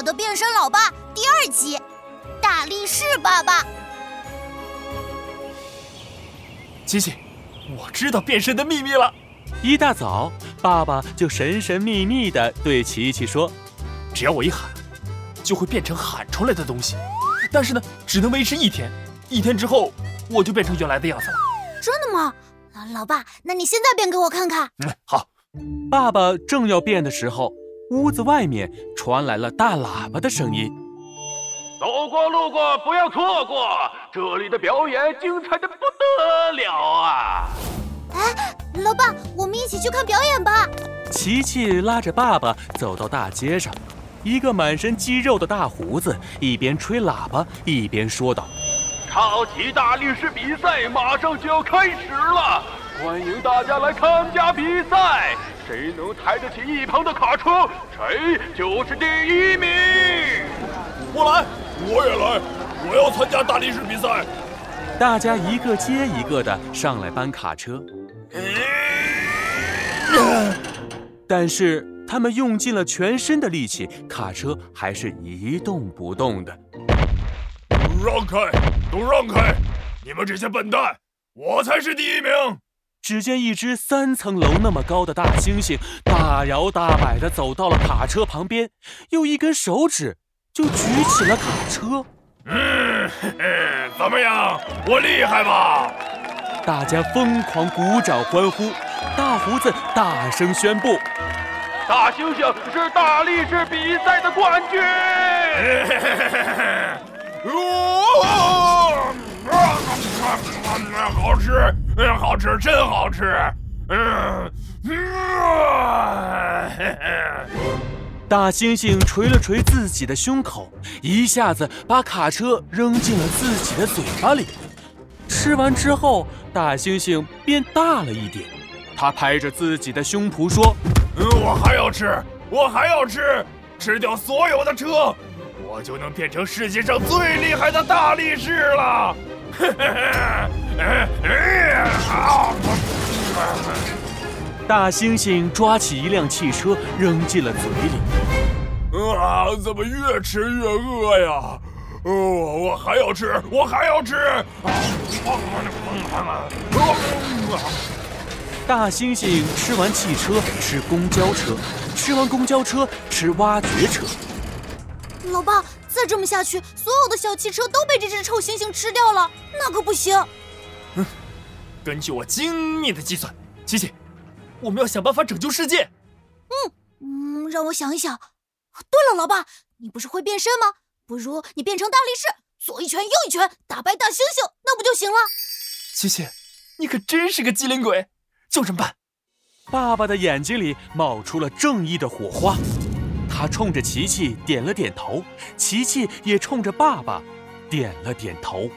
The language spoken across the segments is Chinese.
我的变身老爸第二集，大力士爸爸。琪琪，我知道变身的秘密了。一大早，爸爸就神神秘秘地对琪琪说：“只要我一喊，就会变成喊出来的东西。但是呢，只能维持一天，一天之后我就变成原来的样子了。”真的吗？老爸，那你现在变给我看看。嗯，好。爸爸正要变的时候，屋子外面传来了大喇叭的声音：“走过路过不要错过，这里的表演精彩的不得了啊！”哎，老爸，我们一起去看表演吧。琪琪拉着爸爸走到大街上，一个满身肌肉的大胡子一边吹喇叭一边说道：“超级大力士比赛马上就要开始了。”欢迎大家来参加比赛，谁能抬得起一旁的卡车，谁就是第一名。我来，我也来，我要参加大力士比赛。大家一个接一个的上来搬卡车，但是他们用尽了全身的力气，卡车还是一动不动的。都让开，都让开！你们这些笨蛋，我才是第一名。只见一只三层楼那么高的大猩猩，大摇大摆地走到了卡车旁边，用一根手指就举起了卡车。嗯，怎么样？我厉害吧？大家疯狂鼓掌欢呼。大胡子大声宣布：“大猩猩是大力士比赛的冠军！”好吃，真好吃，真好吃！嗯，大猩猩捶了捶自己的胸口，一下子把卡车扔进了自己的嘴巴里。吃完之后，大猩猩变大了一点。他拍着自己的胸脯说：“我还要吃，我还要吃，吃掉所有的车，我就能变成世界上最厉害的大力士了！”大猩猩抓起一辆汽车扔进了嘴里。啊！怎么越吃越饿呀？哦，我还要吃，我还要吃！大猩猩吃完汽车，吃公交车，吃完公交车，吃挖掘车。老爸。再这么下去，所有的小汽车都被这只臭猩猩吃掉了，那可不行。嗯，根据我精密的计算，琪琪，我们要想办法拯救世界。嗯嗯，让我想一想。对了，老爸，你不是会变身吗？不如你变成大力士，左一拳右一拳打败大猩猩，那不就行了？琪琪，你可真是个机灵鬼，就这么办。爸爸的眼睛里冒出了正义的火花。他冲着琪琪点了点头，琪琪也冲着爸爸点了点头。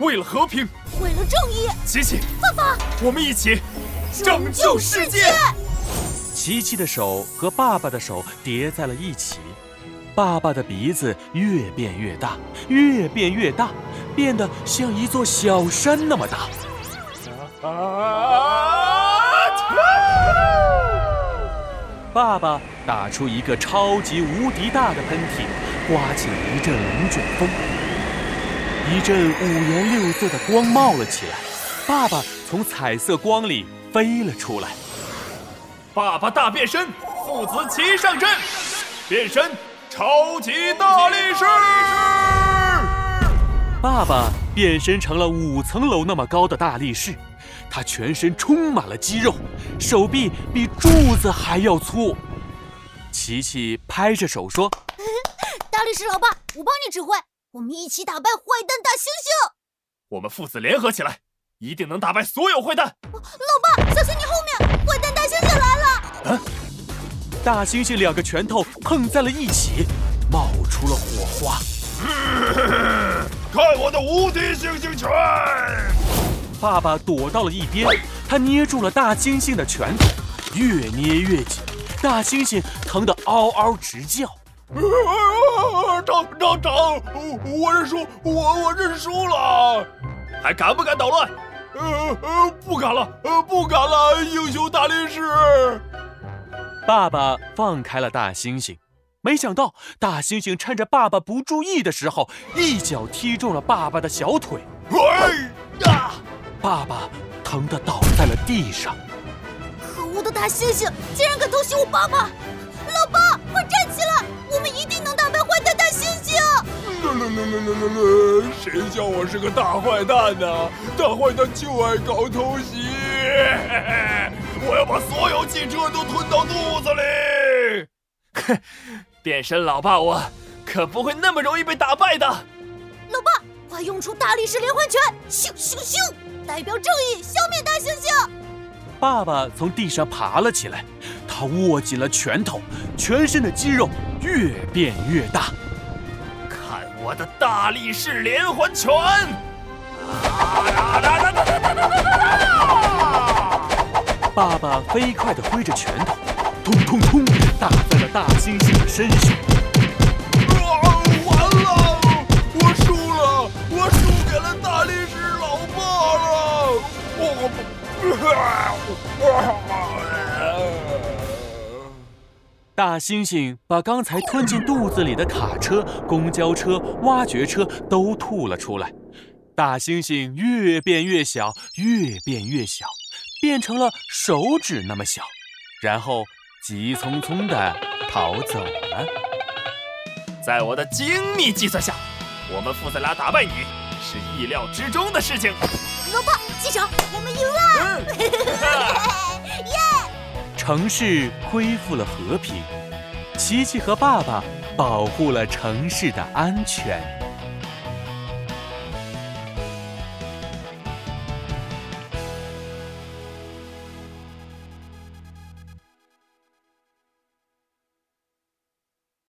为了和平，为了正义，琪琪，爸爸，我们一起拯救世界。琪琪的手和爸爸的手叠在了一起，爸爸的鼻子越变越大，越变越大，变得像一座小山那么大。爸爸打出一个超级无敌大的喷嚏，刮起了一阵龙卷风，一阵五颜六色的光冒了起来，爸爸从彩色光里飞了出来。爸爸大变身，父子齐上阵，变身超级大力士。爸爸变身成了五层楼那么高的大力士。他全身充满了肌肉，手臂比柱子还要粗。琪琪拍着手说：“大力士老爸，我帮你指挥，我们一起打败坏蛋大猩猩。我们父子联合起来，一定能打败所有坏蛋。”老爸，小心你后面，坏蛋大猩猩来了！啊！大猩猩两个拳头碰在了一起，冒出了火花。看我的无敌猩猩拳！爸爸躲到了一边，他捏住了大猩猩的拳头，越捏越紧，大猩猩疼得嗷嗷直叫。长长长，我认输，我我认输了，还敢不敢捣乱？呃呃，不敢了，呃不敢了，英雄大力士。爸爸放开了大猩猩，没想到大猩猩趁着爸爸不注意的时候，一脚踢中了爸爸的小腿，哎呀！爸爸疼得倒在了地上。可恶的大猩猩竟然敢偷袭我爸爸！老爸，快站起来！啦啦啦啦啦！谁叫我是个大坏蛋呢？大坏蛋就爱搞偷袭！我要把所有汽车都吞到肚子里！哼，变身老爸我可不会那么容易被打败的。老爸，快用出大力士连环拳！咻咻咻！代表正义，消灭大猩猩！爸爸从地上爬了起来，他握紧了拳头，全身的肌肉越变越大。我的大力士连环拳！爸爸飞快地挥着拳头，通通通，打在了大猩猩的身上。大猩猩把刚才吞进肚子里的卡车、公交车、挖掘车都吐了出来。大猩猩越变越小，越变越小，变成了手指那么小，然后急匆匆地逃走了。在我的精密计算下，我们父子俩打败你是意料之中的事情。老爸，机长，我们赢了！耶！城市恢复了和平，琪琪和爸爸保护了城市的安全。